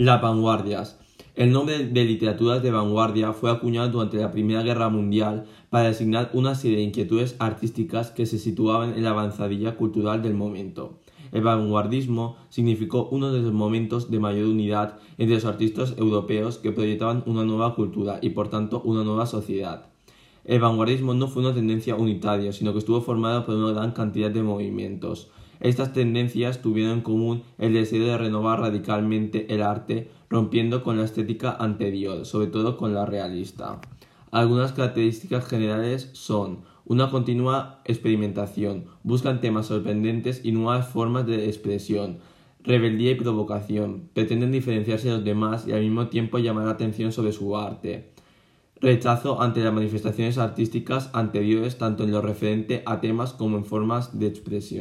Las vanguardias. El nombre de literaturas de vanguardia fue acuñado durante la Primera Guerra Mundial para designar una serie de inquietudes artísticas que se situaban en la avanzadilla cultural del momento. El vanguardismo significó uno de los momentos de mayor unidad entre los artistas europeos que proyectaban una nueva cultura y por tanto una nueva sociedad. El vanguardismo no fue una tendencia unitaria, sino que estuvo formada por una gran cantidad de movimientos. Estas tendencias tuvieron en común el deseo de renovar radicalmente el arte, rompiendo con la estética anterior, sobre todo con la realista. Algunas características generales son una continua experimentación, buscan temas sorprendentes y nuevas formas de expresión, rebeldía y provocación, pretenden diferenciarse de los demás y al mismo tiempo llamar la atención sobre su arte. Rechazo ante las manifestaciones artísticas anteriores tanto en lo referente a temas como en formas de expresión.